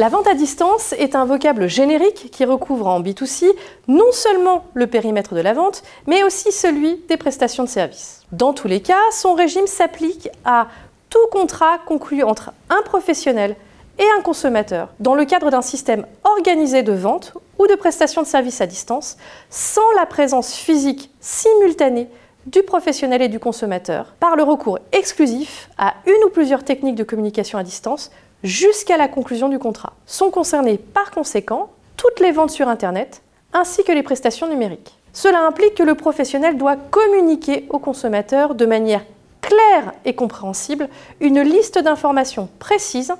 La vente à distance est un vocable générique qui recouvre en B2C non seulement le périmètre de la vente, mais aussi celui des prestations de services. Dans tous les cas, son régime s'applique à tout contrat conclu entre un professionnel et un consommateur dans le cadre d'un système organisé de vente ou de prestation de services à distance sans la présence physique simultanée du professionnel et du consommateur par le recours exclusif à une ou plusieurs techniques de communication à distance jusqu'à la conclusion du contrat. Sont concernées par conséquent toutes les ventes sur Internet ainsi que les prestations numériques. Cela implique que le professionnel doit communiquer au consommateur de manière claire et compréhensible une liste d'informations précises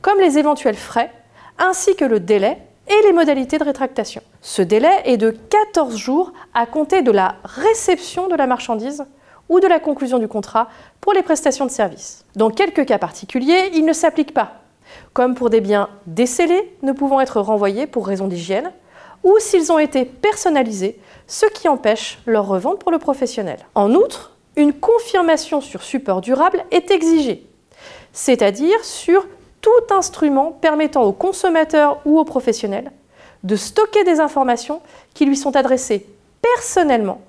comme les éventuels frais ainsi que le délai et les modalités de rétractation. Ce délai est de 14 jours à compter de la réception de la marchandise ou de la conclusion du contrat pour les prestations de services. Dans quelques cas particuliers, il ne s'applique pas, comme pour des biens décellés ne pouvant être renvoyés pour raison d'hygiène, ou s'ils ont été personnalisés, ce qui empêche leur revente pour le professionnel. En outre, une confirmation sur support durable est exigée, c'est-à-dire sur tout instrument permettant au consommateur ou au professionnel de stocker des informations qui lui sont adressées personnellement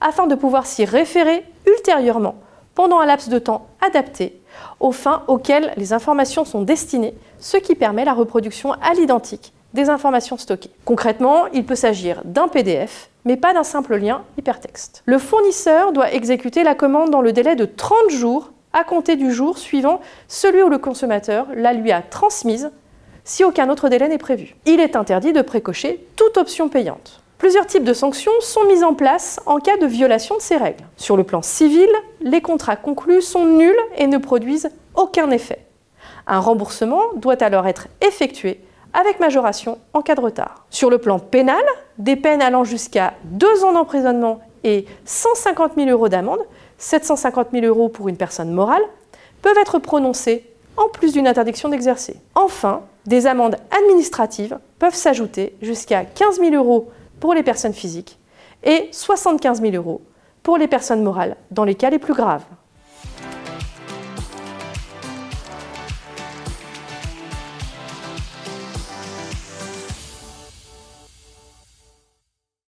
afin de pouvoir s'y référer ultérieurement pendant un laps de temps adapté aux fins auxquelles les informations sont destinées, ce qui permet la reproduction à l'identique des informations stockées. Concrètement, il peut s'agir d'un PDF, mais pas d'un simple lien hypertexte. Le fournisseur doit exécuter la commande dans le délai de 30 jours à compter du jour suivant celui où le consommateur la lui a transmise si aucun autre délai n'est prévu. Il est interdit de précocher toute option payante. Plusieurs types de sanctions sont mises en place en cas de violation de ces règles. Sur le plan civil, les contrats conclus sont nuls et ne produisent aucun effet. Un remboursement doit alors être effectué avec majoration en cas de retard. Sur le plan pénal, des peines allant jusqu'à 2 ans d'emprisonnement et 150 000 euros d'amende 750 000 euros pour une personne morale, peuvent être prononcées en plus d'une interdiction d'exercer. Enfin, des amendes administratives peuvent s'ajouter jusqu'à 15 000 euros pour les personnes physiques et 75 000 euros pour les personnes morales dans les cas les plus graves.